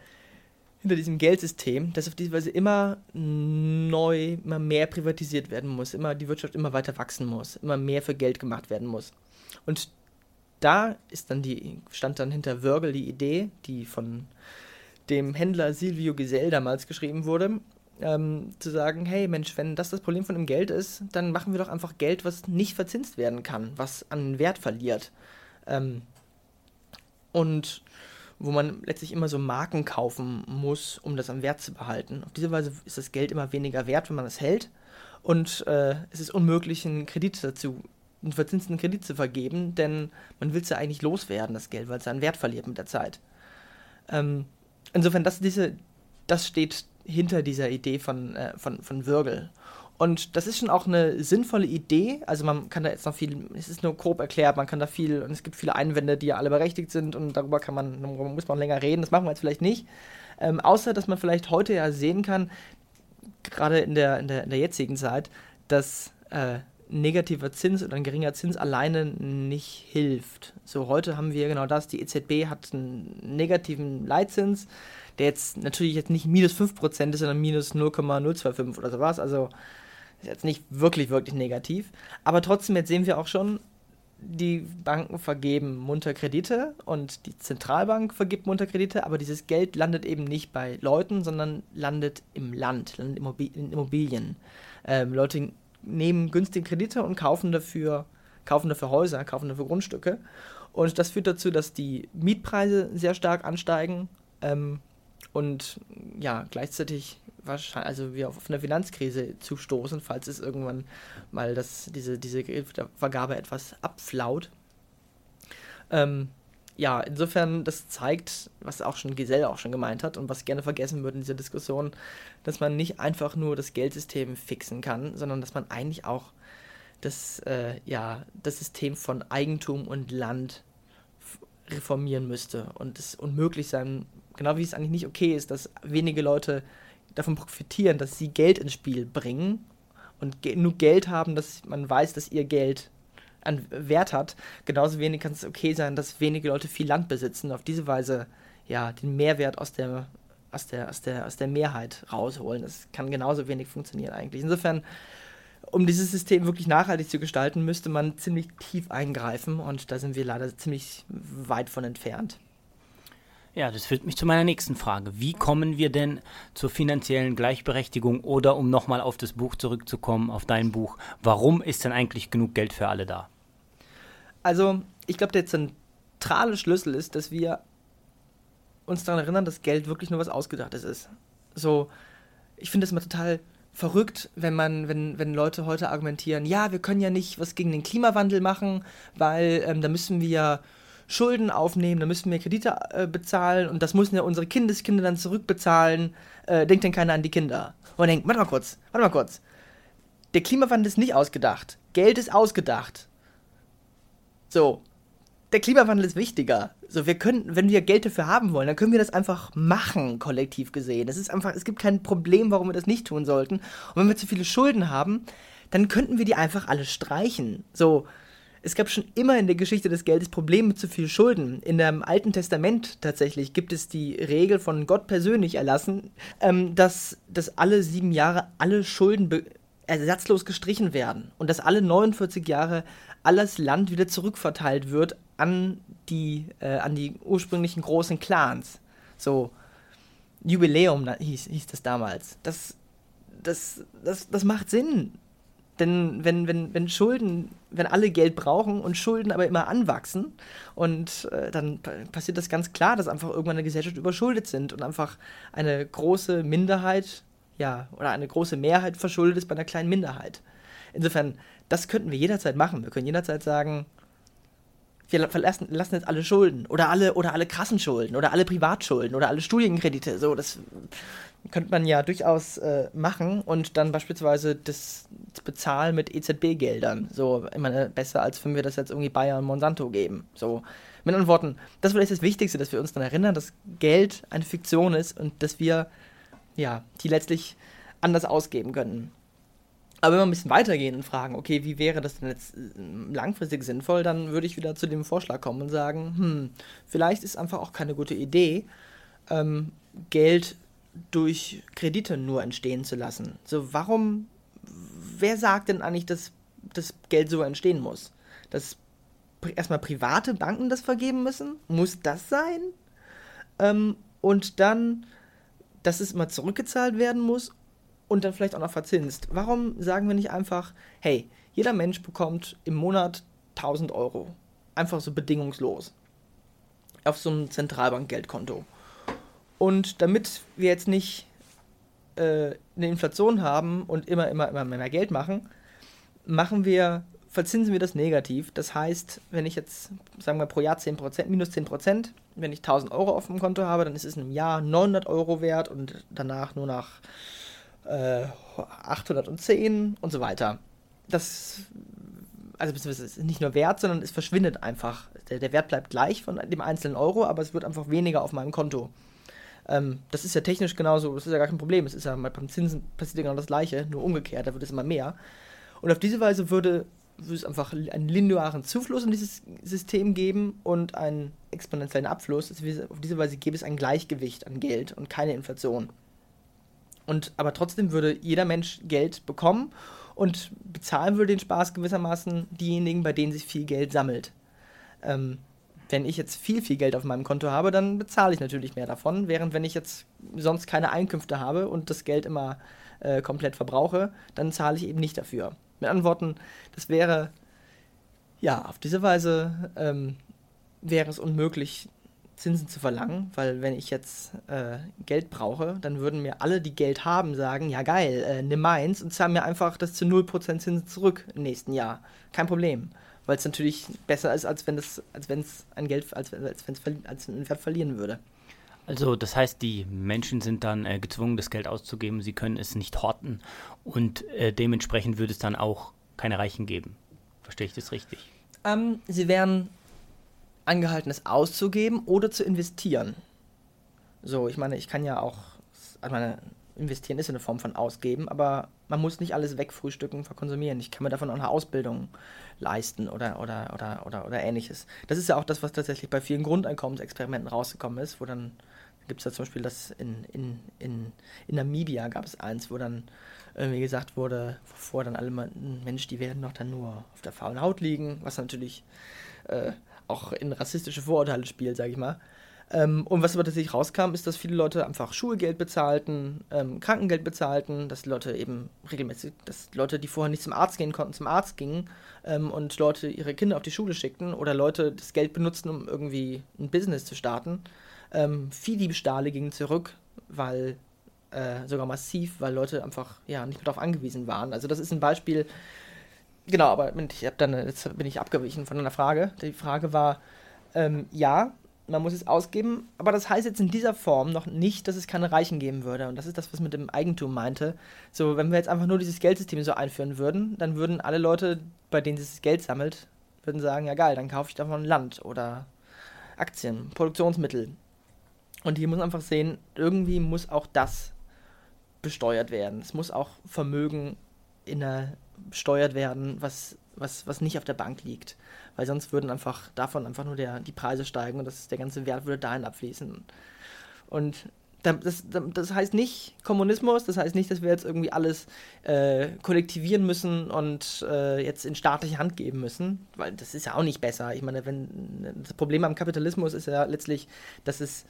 hinter diesem Geldsystem, dass auf diese Weise immer neu, immer mehr privatisiert werden muss, immer die Wirtschaft immer weiter wachsen muss, immer mehr für Geld gemacht werden muss. Und da ist dann die, stand dann hinter Wörgl die Idee, die von dem Händler Silvio Gesell damals geschrieben wurde, ähm, zu sagen, hey Mensch, wenn das das Problem von dem Geld ist, dann machen wir doch einfach Geld, was nicht verzinst werden kann, was an Wert verliert. Ähm, und wo man letztlich immer so Marken kaufen muss, um das am Wert zu behalten. Auf diese Weise ist das Geld immer weniger wert, wenn man es hält. Und äh, es ist unmöglich, einen Kredit dazu, einen verzinsten Kredit zu vergeben, denn man will es ja eigentlich loswerden, das Geld, weil es seinen Wert verliert mit der Zeit. Ähm, insofern, das, diese, das steht hinter dieser Idee von, äh, von, von Würgel. Und das ist schon auch eine sinnvolle Idee. Also man kann da jetzt noch viel, es ist nur grob erklärt, man kann da viel, und es gibt viele Einwände, die ja alle berechtigt sind und darüber kann man, muss man länger reden. Das machen wir jetzt vielleicht nicht. Ähm, außer, dass man vielleicht heute ja sehen kann, gerade in der, in der, in der jetzigen Zeit, dass äh, negativer Zins oder ein geringer Zins alleine nicht hilft. So, heute haben wir genau das, die EZB hat einen negativen Leitzins der jetzt natürlich jetzt nicht minus 5% ist, sondern minus 0,025 oder sowas. Also ist jetzt nicht wirklich, wirklich negativ. Aber trotzdem, jetzt sehen wir auch schon, die Banken vergeben munter Kredite und die Zentralbank vergibt munter Kredite, aber dieses Geld landet eben nicht bei Leuten, sondern landet im Land, landet in Immobilien. Ähm, Leute nehmen günstige Kredite und kaufen dafür, kaufen dafür Häuser, kaufen dafür Grundstücke. Und das führt dazu, dass die Mietpreise sehr stark ansteigen. Ähm, und ja, gleichzeitig wahrscheinlich, also wir auf eine Finanzkrise zustoßen, falls es irgendwann mal das, diese, diese Vergabe etwas abflaut. Ähm, ja, insofern, das zeigt, was auch schon Gesell auch schon gemeint hat und was gerne vergessen wird in dieser Diskussion, dass man nicht einfach nur das Geldsystem fixen kann, sondern dass man eigentlich auch das, äh, ja, das System von Eigentum und Land reformieren müsste und es unmöglich sein Genau wie es eigentlich nicht okay ist, dass wenige Leute davon profitieren, dass sie Geld ins Spiel bringen und genug Geld haben, dass man weiß, dass ihr Geld an Wert hat. Genauso wenig kann es okay sein, dass wenige Leute viel Land besitzen, auf diese Weise ja den Mehrwert aus der aus der, aus der, aus der Mehrheit rausholen. Das kann genauso wenig funktionieren eigentlich. Insofern, um dieses System wirklich nachhaltig zu gestalten, müsste man ziemlich tief eingreifen und da sind wir leider ziemlich weit von entfernt. Ja, das führt mich zu meiner nächsten Frage. Wie kommen wir denn zur finanziellen Gleichberechtigung oder um nochmal auf das Buch zurückzukommen, auf dein Buch, warum ist denn eigentlich genug Geld für alle da? Also, ich glaube, der, zentrale Schlüssel ist, dass wir uns daran erinnern, dass Geld wirklich nur was Ausgedachtes ist. So, ich finde es immer total verrückt, wenn man, wenn, wenn Leute heute argumentieren, ja, wir können ja nicht was gegen den Klimawandel machen, weil ähm, da müssen wir Schulden aufnehmen, da müssen wir Kredite äh, bezahlen und das müssen ja unsere Kindeskinder dann zurückbezahlen. Äh, denkt denn keiner an die Kinder? Und denkt, warte mal kurz, warte mal kurz. Der Klimawandel ist nicht ausgedacht. Geld ist ausgedacht. So. Der Klimawandel ist wichtiger. So, wir können, wenn wir Geld dafür haben wollen, dann können wir das einfach machen, kollektiv gesehen. Das ist einfach, es gibt kein Problem, warum wir das nicht tun sollten. Und wenn wir zu viele Schulden haben, dann könnten wir die einfach alle streichen. So, es gab schon immer in der Geschichte des Geldes Probleme mit zu viel Schulden. In dem Alten Testament tatsächlich gibt es die Regel von Gott persönlich erlassen, ähm, dass, dass alle sieben Jahre alle Schulden ersatzlos gestrichen werden und dass alle 49 Jahre alles Land wieder zurückverteilt wird an die, äh, an die ursprünglichen großen Clans. So, Jubiläum hieß, hieß das damals. Das, das, das, das macht Sinn. Denn wenn, wenn, wenn Schulden, wenn alle Geld brauchen und Schulden aber immer anwachsen, und äh, dann passiert das ganz klar, dass einfach irgendwann eine Gesellschaft überschuldet sind und einfach eine große Minderheit ja, oder eine große Mehrheit verschuldet ist bei einer kleinen Minderheit. Insofern, das könnten wir jederzeit machen. Wir können jederzeit sagen, wir verlassen, lassen jetzt alle Schulden oder alle oder alle Kassenschulden oder alle Privatschulden oder alle Studienkredite. So, das könnte man ja durchaus äh, machen und dann beispielsweise das, bezahlen mit EZB-Geldern. So, ich meine, besser als wenn wir das jetzt irgendwie Bayern und Monsanto geben. So, mit anderen Worten, das ist das Wichtigste, dass wir uns daran erinnern, dass Geld eine Fiktion ist und dass wir ja, die letztlich anders ausgeben können. Aber wenn wir ein bisschen weitergehen und fragen, okay, wie wäre das denn jetzt äh, langfristig sinnvoll, dann würde ich wieder zu dem Vorschlag kommen und sagen, hm, vielleicht ist einfach auch keine gute Idee, ähm, Geld durch Kredite nur entstehen zu lassen. So, warum, wer sagt denn eigentlich, dass das Geld so entstehen muss? Dass erstmal private Banken das vergeben müssen? Muss das sein? Ähm, und dann dass es immer zurückgezahlt werden muss und dann vielleicht auch noch verzinst. Warum sagen wir nicht einfach, hey, jeder Mensch bekommt im Monat 1000 Euro. Einfach so bedingungslos. Auf so einem Zentralbankgeldkonto. Und damit wir jetzt nicht äh, eine Inflation haben und immer, immer, immer mehr Geld machen, machen wir, verzinsen wir das negativ. Das heißt, wenn ich jetzt, sagen wir pro Jahr 10%, minus 10%, wenn ich 1000 Euro auf dem Konto habe, dann ist es im Jahr 900 Euro wert und danach nur nach äh, 810 und so weiter. Das, also es ist nicht nur wert, sondern es verschwindet einfach. Der, der, Wert bleibt gleich von dem einzelnen Euro, aber es wird einfach weniger auf meinem Konto. Ähm, das ist ja technisch genauso, das ist ja gar kein Problem. Es ist ja beim Zinsen passiert ja genau das gleiche, nur umgekehrt, da wird es immer mehr. Und auf diese Weise würde würde es einfach einen linearen Zufluss in dieses System geben und einen exponentiellen Abfluss. Auf diese Weise gäbe es ein Gleichgewicht an Geld und keine Inflation. Und aber trotzdem würde jeder Mensch Geld bekommen und bezahlen würde den Spaß gewissermaßen diejenigen, bei denen sich viel Geld sammelt. Ähm, wenn ich jetzt viel, viel Geld auf meinem Konto habe, dann bezahle ich natürlich mehr davon, während wenn ich jetzt sonst keine Einkünfte habe und das Geld immer äh, komplett verbrauche, dann zahle ich eben nicht dafür. Mit anderen Worten, das wäre, ja, auf diese Weise ähm, wäre es unmöglich, Zinsen zu verlangen, weil wenn ich jetzt äh, Geld brauche, dann würden mir alle, die Geld haben, sagen, ja geil, äh, nimm meins und zahl mir einfach das zu 0% Zinsen zurück im nächsten Jahr. Kein Problem. Weil es natürlich besser ist, als wenn es, als wenn es ein Geld, als, als wenn es als einen Wert verlieren würde. Also das heißt, die Menschen sind dann äh, gezwungen, das Geld auszugeben. Sie können es nicht horten und äh, dementsprechend würde es dann auch keine Reichen geben. Verstehe ich das richtig? Ähm, sie wären angehalten, es auszugeben oder zu investieren. So, ich meine, ich kann ja auch, ich meine, investieren ist eine Form von ausgeben, aber man muss nicht alles wegfrühstücken, verkonsumieren. Ich kann mir davon auch eine Ausbildung leisten oder, oder, oder, oder, oder ähnliches. Das ist ja auch das, was tatsächlich bei vielen Grundeinkommensexperimenten rausgekommen ist, wo dann gibt es da zum Beispiel das in, in, in, in Namibia gab es eins, wo dann irgendwie gesagt wurde, wovor dann alle meinten, Mensch, die werden doch dann nur auf der faulen Haut liegen, was natürlich äh, auch in rassistische Vorurteile spielt, sage ich mal. Ähm, und was aber tatsächlich rauskam, ist, dass viele Leute einfach Schulgeld bezahlten, ähm, Krankengeld bezahlten, dass Leute eben regelmäßig, dass Leute, die vorher nicht zum Arzt gehen konnten, zum Arzt gingen ähm, und Leute ihre Kinder auf die Schule schickten oder Leute das Geld benutzten, um irgendwie ein Business zu starten. Ähm, Viehdiebstahle gingen zurück, weil äh, sogar massiv, weil Leute einfach ja nicht mehr darauf angewiesen waren. Also das ist ein Beispiel. Genau, aber ich habe dann jetzt bin ich abgewichen von einer Frage. Die Frage war ähm, ja, man muss es ausgeben, aber das heißt jetzt in dieser Form noch nicht, dass es keine Reichen geben würde. Und das ist das, was mit dem Eigentum meinte. So, wenn wir jetzt einfach nur dieses Geldsystem so einführen würden, dann würden alle Leute, bei denen dieses Geld sammelt, würden sagen, ja geil, dann kaufe ich davon Land oder Aktien, Produktionsmittel. Und hier muss man einfach sehen, irgendwie muss auch das besteuert werden. Es muss auch Vermögen in der, besteuert werden, was, was, was nicht auf der Bank liegt weil sonst würden einfach davon einfach nur der, die Preise steigen und das, der ganze Wert würde dahin abfließen. Und das, das heißt nicht Kommunismus, das heißt nicht, dass wir jetzt irgendwie alles äh, kollektivieren müssen und äh, jetzt in staatliche Hand geben müssen, weil das ist ja auch nicht besser. Ich meine, wenn das Problem am Kapitalismus ist ja letztlich, dass es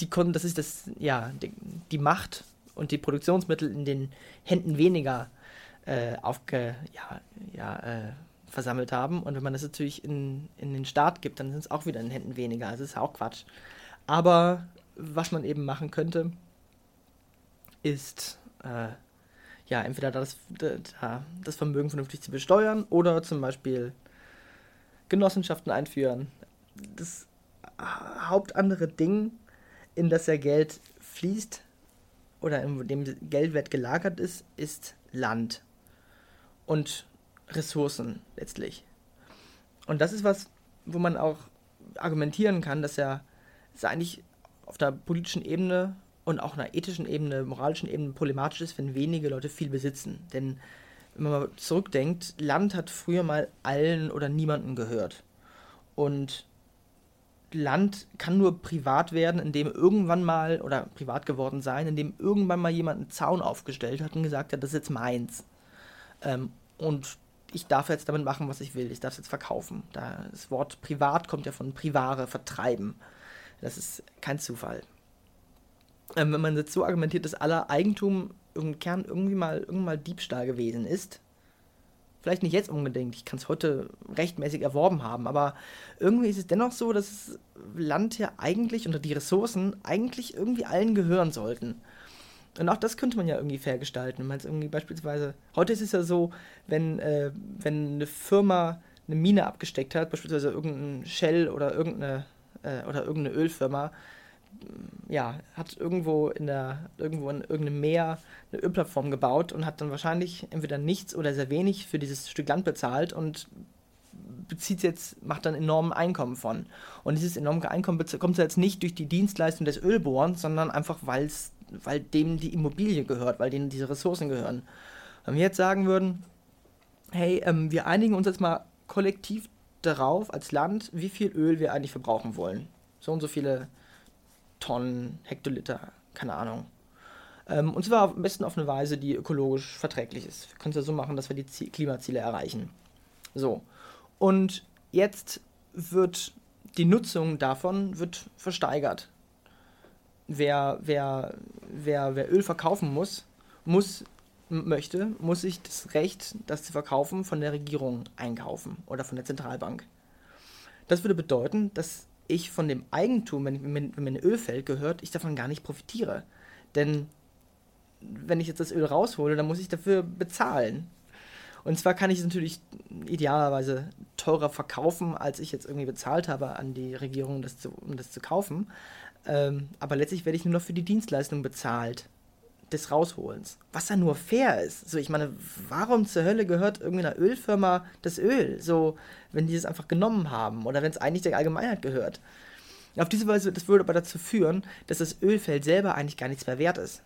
die das ist das, ja, die, die Macht und die Produktionsmittel in den Händen weniger äh, aufge, ja, ja, äh, versammelt haben. Und wenn man das natürlich in, in den Staat gibt, dann sind es auch wieder in Händen weniger. Also ist auch Quatsch. Aber was man eben machen könnte, ist äh, ja entweder das, das Vermögen vernünftig zu besteuern oder zum Beispiel Genossenschaften einführen. Das hauptandere Ding, in das ja Geld fließt oder in dem Geldwert gelagert ist, ist Land. Und Ressourcen letztlich. Und das ist was, wo man auch argumentieren kann, dass ja es eigentlich auf der politischen Ebene und auch einer ethischen Ebene, moralischen Ebene problematisch ist, wenn wenige Leute viel besitzen. Denn wenn man mal zurückdenkt, Land hat früher mal allen oder niemanden gehört. Und Land kann nur privat werden, indem irgendwann mal, oder privat geworden sein, indem irgendwann mal jemand einen Zaun aufgestellt hat und gesagt hat, das ist jetzt meins. Ähm, und ich darf jetzt damit machen, was ich will. Ich darf es jetzt verkaufen. Das Wort privat kommt ja von privare, vertreiben. Das ist kein Zufall. Ähm, wenn man jetzt so argumentiert, dass aller Eigentum im Kern irgendwie mal, irgendwann mal Diebstahl gewesen ist, vielleicht nicht jetzt unbedingt, ich kann es heute rechtmäßig erworben haben, aber irgendwie ist es dennoch so, dass das Land ja eigentlich oder die Ressourcen eigentlich irgendwie allen gehören sollten. Und auch das könnte man ja irgendwie fair gestalten. Man irgendwie beispielsweise, heute ist es ja so, wenn, äh, wenn eine Firma eine Mine abgesteckt hat, beispielsweise irgendein Shell oder irgendeine, äh, oder irgendeine Ölfirma, ja, hat irgendwo in der, irgendwo in irgendeinem Meer eine Ölplattform gebaut und hat dann wahrscheinlich entweder nichts oder sehr wenig für dieses Stück Land bezahlt und bezieht jetzt, macht dann enormen Einkommen von. Und dieses enorme Einkommen kommt jetzt nicht durch die Dienstleistung des Ölbohrens, sondern einfach, weil es weil dem die Immobilie gehört, weil denen diese Ressourcen gehören. Wenn wir jetzt sagen würden, hey, ähm, wir einigen uns jetzt mal kollektiv darauf als Land, wie viel Öl wir eigentlich verbrauchen wollen. So und so viele Tonnen, Hektoliter, keine Ahnung. Ähm, und zwar am besten auf eine Weise, die ökologisch verträglich ist. Wir können es ja so machen, dass wir die Ziel Klimaziele erreichen. So. Und jetzt wird die Nutzung davon wird versteigert wer, wer, wer, wer Öl verkaufen muss, muss möchte, muss sich das Recht, das zu verkaufen, von der Regierung einkaufen oder von der Zentralbank. Das würde bedeuten, dass ich von dem Eigentum, wenn, wenn, wenn mir ein Ölfeld gehört, ich davon gar nicht profitiere. Denn wenn ich jetzt das Öl raushole, dann muss ich dafür bezahlen. Und zwar kann ich es natürlich idealerweise teurer verkaufen, als ich jetzt irgendwie bezahlt habe an die Regierung, das zu, um das zu kaufen. Ähm, aber letztlich werde ich nur noch für die Dienstleistung bezahlt des Rausholens. Was ja nur fair ist. So, ich meine, warum zur Hölle gehört irgendeiner Ölfirma das Öl? So, wenn die es einfach genommen haben oder wenn es eigentlich der Allgemeinheit gehört. Auf diese Weise, das würde aber dazu führen, dass das Ölfeld selber eigentlich gar nichts mehr wert ist.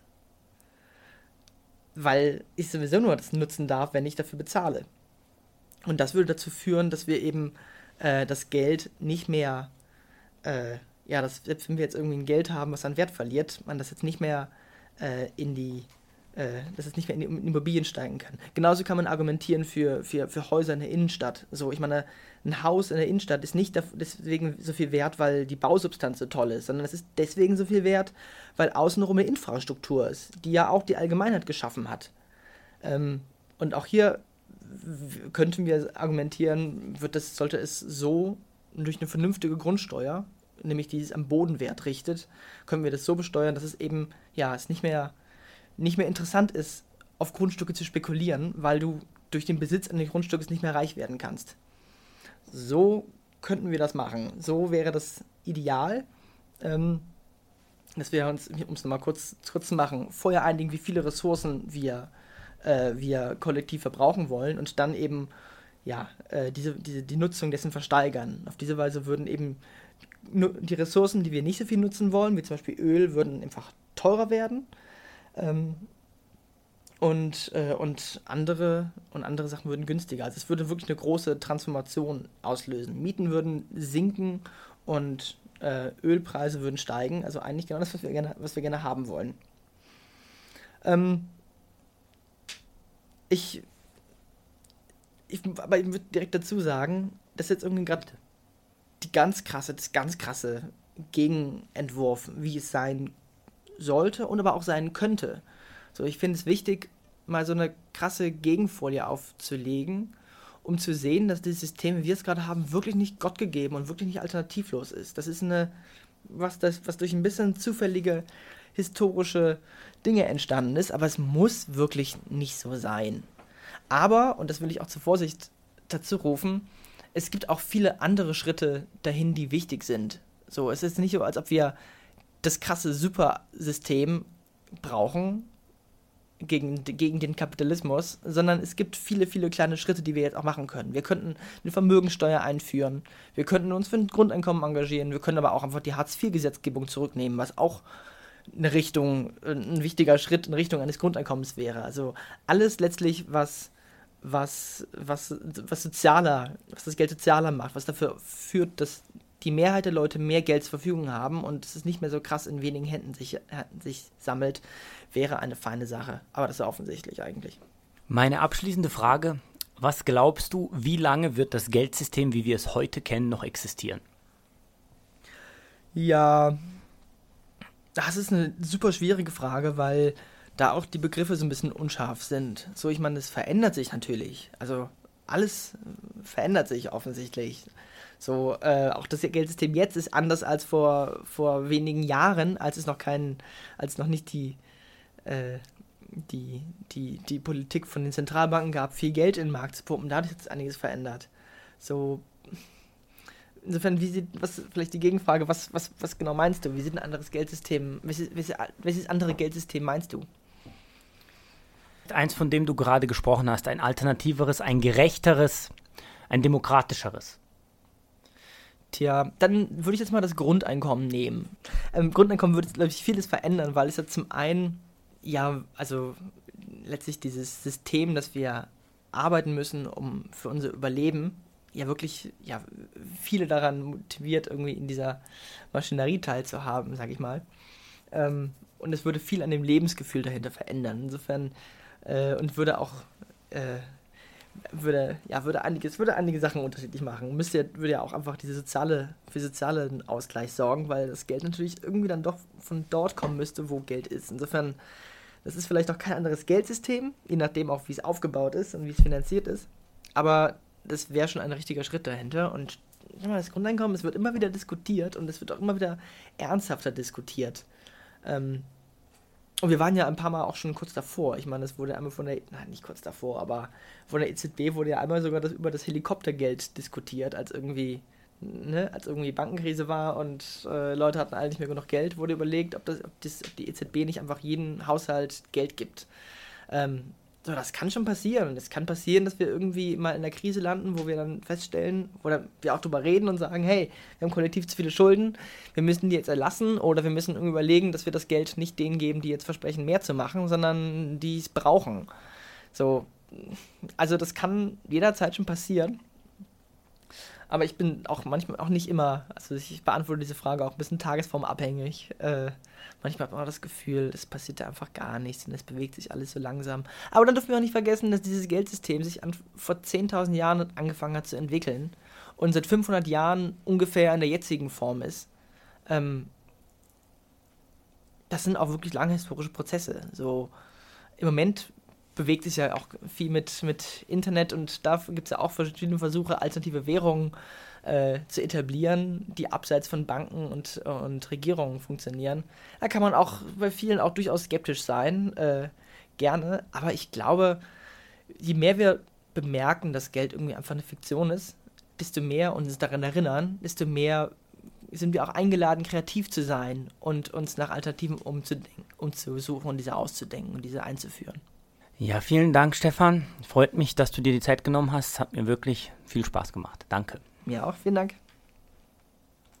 Weil ich sowieso nur das nutzen darf, wenn ich dafür bezahle. Und das würde dazu führen, dass wir eben äh, das Geld nicht mehr äh, ja, dass selbst wenn wir jetzt irgendwie ein Geld haben, was an Wert verliert, man das jetzt nicht mehr äh, in die äh, dass es nicht mehr in Immobilien steigen kann. Genauso kann man argumentieren für, für, für Häuser in der Innenstadt. So, ich meine, ein Haus in der Innenstadt ist nicht deswegen so viel wert, weil die Bausubstanz so toll ist, sondern es ist deswegen so viel wert, weil außenrum eine Infrastruktur ist, die ja auch die Allgemeinheit geschaffen hat. Ähm, und auch hier könnten wir argumentieren, wird das, sollte es so durch eine vernünftige Grundsteuer, nämlich die es am Bodenwert richtet, können wir das so besteuern, dass es eben, ja, es nicht mehr nicht mehr interessant ist, auf Grundstücke zu spekulieren, weil du durch den Besitz eines Grundstückes nicht mehr reich werden kannst. So könnten wir das machen. So wäre das ideal. Ähm, dass wir uns, um es nochmal kurz, kurz zu machen, vorher einigen, wie viele Ressourcen wir, äh, wir kollektiv verbrauchen wollen und dann eben ja, äh, diese, diese, die Nutzung dessen versteigern. Auf diese Weise würden eben die Ressourcen, die wir nicht so viel nutzen wollen, wie zum Beispiel Öl, würden einfach teurer werden ähm, und, äh, und, andere, und andere Sachen würden günstiger. Also es würde wirklich eine große Transformation auslösen. Mieten würden sinken und äh, Ölpreise würden steigen. Also eigentlich genau das, was wir gerne, was wir gerne haben wollen. Ähm, ich, ich, aber ich würde direkt dazu sagen, das ist jetzt irgendwie gerade die ganz krasse, das ganz krasse Gegenentwurf, wie es sein sollte und aber auch sein könnte. So, ich finde es wichtig, mal so eine krasse Gegenfolie aufzulegen, um zu sehen, dass dieses System, wie wir es gerade haben, wirklich nicht Gott gegeben und wirklich nicht alternativlos ist. Das ist eine, was, das, was durch ein bisschen zufällige historische Dinge entstanden ist, aber es muss wirklich nicht so sein. Aber, und das will ich auch zur Vorsicht dazu rufen, es gibt auch viele andere Schritte dahin, die wichtig sind. So, es ist nicht so, als ob wir das krasse Supersystem brauchen gegen, gegen den Kapitalismus, sondern es gibt viele, viele kleine Schritte, die wir jetzt auch machen können. Wir könnten eine Vermögensteuer einführen, wir könnten uns für ein Grundeinkommen engagieren, wir können aber auch einfach die Hartz-IV-Gesetzgebung zurücknehmen, was auch eine Richtung, ein wichtiger Schritt in Richtung eines Grundeinkommens wäre. Also alles letztlich, was, was, was, was sozialer, was das Geld sozialer macht, was dafür führt, dass die Mehrheit der Leute mehr Geld zur Verfügung haben und es ist nicht mehr so krass in wenigen Händen sich, sich sammelt, wäre eine feine Sache. Aber das ist offensichtlich eigentlich. Meine abschließende Frage, was glaubst du, wie lange wird das Geldsystem, wie wir es heute kennen, noch existieren? Ja, das ist eine super schwierige Frage, weil da auch die Begriffe so ein bisschen unscharf sind. So, ich meine, es verändert sich natürlich. Also alles verändert sich offensichtlich. So, äh, auch das Geldsystem jetzt ist anders als vor, vor wenigen Jahren, als es noch keinen, als noch nicht die, äh, die, die, die Politik von den Zentralbanken gab, viel Geld in den Markt zu pumpen. Dadurch hat sich einiges verändert. So, insofern, wie sieht, was, vielleicht die Gegenfrage, was, was, was genau meinst du? Wie sieht ein anderes Geldsystem, welches, welches andere Geldsystem meinst du? Eins, von dem du gerade gesprochen hast, ein alternativeres, ein gerechteres, ein demokratischeres. Tja, dann würde ich jetzt mal das Grundeinkommen nehmen. Im Grundeinkommen würde glaube ich, vieles verändern, weil es ja zum einen, ja, also letztlich dieses System, dass wir arbeiten müssen, um für unser Überleben, ja wirklich, ja, viele daran motiviert, irgendwie in dieser Maschinerie teilzuhaben, sage ich mal. Ähm, und es würde viel an dem Lebensgefühl dahinter verändern. Insofern, äh, und würde auch äh, würde, ja, würde einiges, würde einige Sachen unterschiedlich machen. Müsste, würde ja auch einfach diese soziale, für sozialen Ausgleich sorgen, weil das Geld natürlich irgendwie dann doch von dort kommen müsste, wo Geld ist. Insofern, das ist vielleicht auch kein anderes Geldsystem, je nachdem auch, wie es aufgebaut ist und wie es finanziert ist. Aber das wäre schon ein richtiger Schritt dahinter. Und das Grundeinkommen, es wird immer wieder diskutiert und es wird auch immer wieder ernsthafter diskutiert. Ähm, und wir waren ja ein paar Mal auch schon kurz davor. Ich meine, es wurde einmal von der, nein, nicht kurz davor, aber von der EZB wurde ja einmal sogar das, über das Helikoptergeld diskutiert, als irgendwie, ne, als irgendwie Bankenkrise war und äh, Leute hatten alle nicht mehr genug Geld, wurde überlegt, ob, das, ob, das, ob die EZB nicht einfach jedem Haushalt Geld gibt. Ähm, so, das kann schon passieren. Es kann passieren, dass wir irgendwie mal in der Krise landen, wo wir dann feststellen oder wir auch drüber reden und sagen, hey, wir haben kollektiv zu viele Schulden, wir müssen die jetzt erlassen oder wir müssen irgendwie überlegen, dass wir das Geld nicht denen geben, die jetzt versprechen, mehr zu machen, sondern die es brauchen. So, also das kann jederzeit schon passieren. Aber ich bin auch manchmal auch nicht immer, also ich beantworte diese Frage auch ein bisschen tagesformabhängig. Äh, manchmal hat man auch das Gefühl, es passiert da einfach gar nichts und es bewegt sich alles so langsam. Aber dann dürfen wir auch nicht vergessen, dass dieses Geldsystem sich an, vor 10.000 Jahren angefangen hat zu entwickeln und seit 500 Jahren ungefähr in der jetzigen Form ist. Ähm, das sind auch wirklich lange historische Prozesse. So im Moment bewegt sich ja auch viel mit, mit Internet und da gibt es ja auch verschiedene Versuche, alternative Währungen äh, zu etablieren, die abseits von Banken und, und Regierungen funktionieren. Da kann man auch bei vielen auch durchaus skeptisch sein, äh, gerne, aber ich glaube, je mehr wir bemerken, dass Geld irgendwie einfach eine Fiktion ist, desto mehr uns daran erinnern, desto mehr sind wir auch eingeladen, kreativ zu sein und uns nach Alternativen umzudenken, umzusuchen und diese auszudenken und diese einzuführen. Ja, vielen Dank, Stefan. Freut mich, dass du dir die Zeit genommen hast. Hat mir wirklich viel Spaß gemacht. Danke. Mir auch. Vielen Dank.